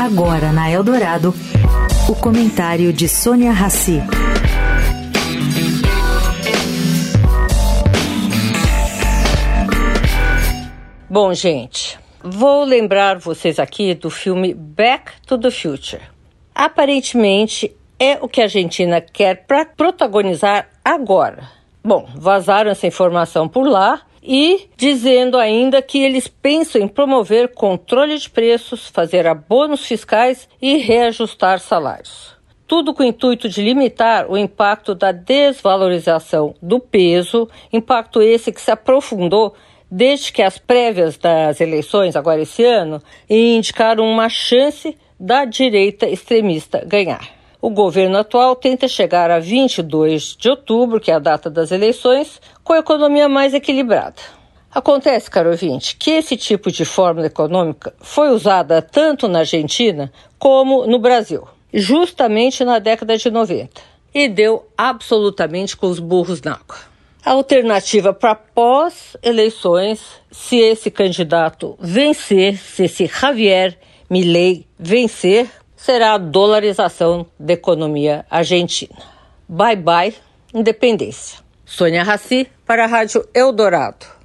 Agora na Eldorado, o comentário de Sônia Rassi. Bom, gente, vou lembrar vocês aqui do filme Back to the Future. Aparentemente é o que a Argentina quer para protagonizar agora. Bom, vazaram essa informação por lá e dizendo ainda que eles pensam em promover controle de preços, fazer abonos fiscais e reajustar salários. Tudo com o intuito de limitar o impacto da desvalorização do peso, impacto esse que se aprofundou desde que as prévias das eleições, agora esse ano, indicaram uma chance da direita extremista ganhar. O governo atual tenta chegar a 22 de outubro, que é a data das eleições, com a economia mais equilibrada. Acontece, caro ouvinte, que esse tipo de fórmula econômica foi usada tanto na Argentina como no Brasil, justamente na década de 90, e deu absolutamente com os burros na água. A alternativa para pós-eleições, se esse candidato vencer, se esse Javier Milei vencer, será a dolarização da economia argentina. Bye bye, independência. Sônia Raci para a Rádio Eldorado.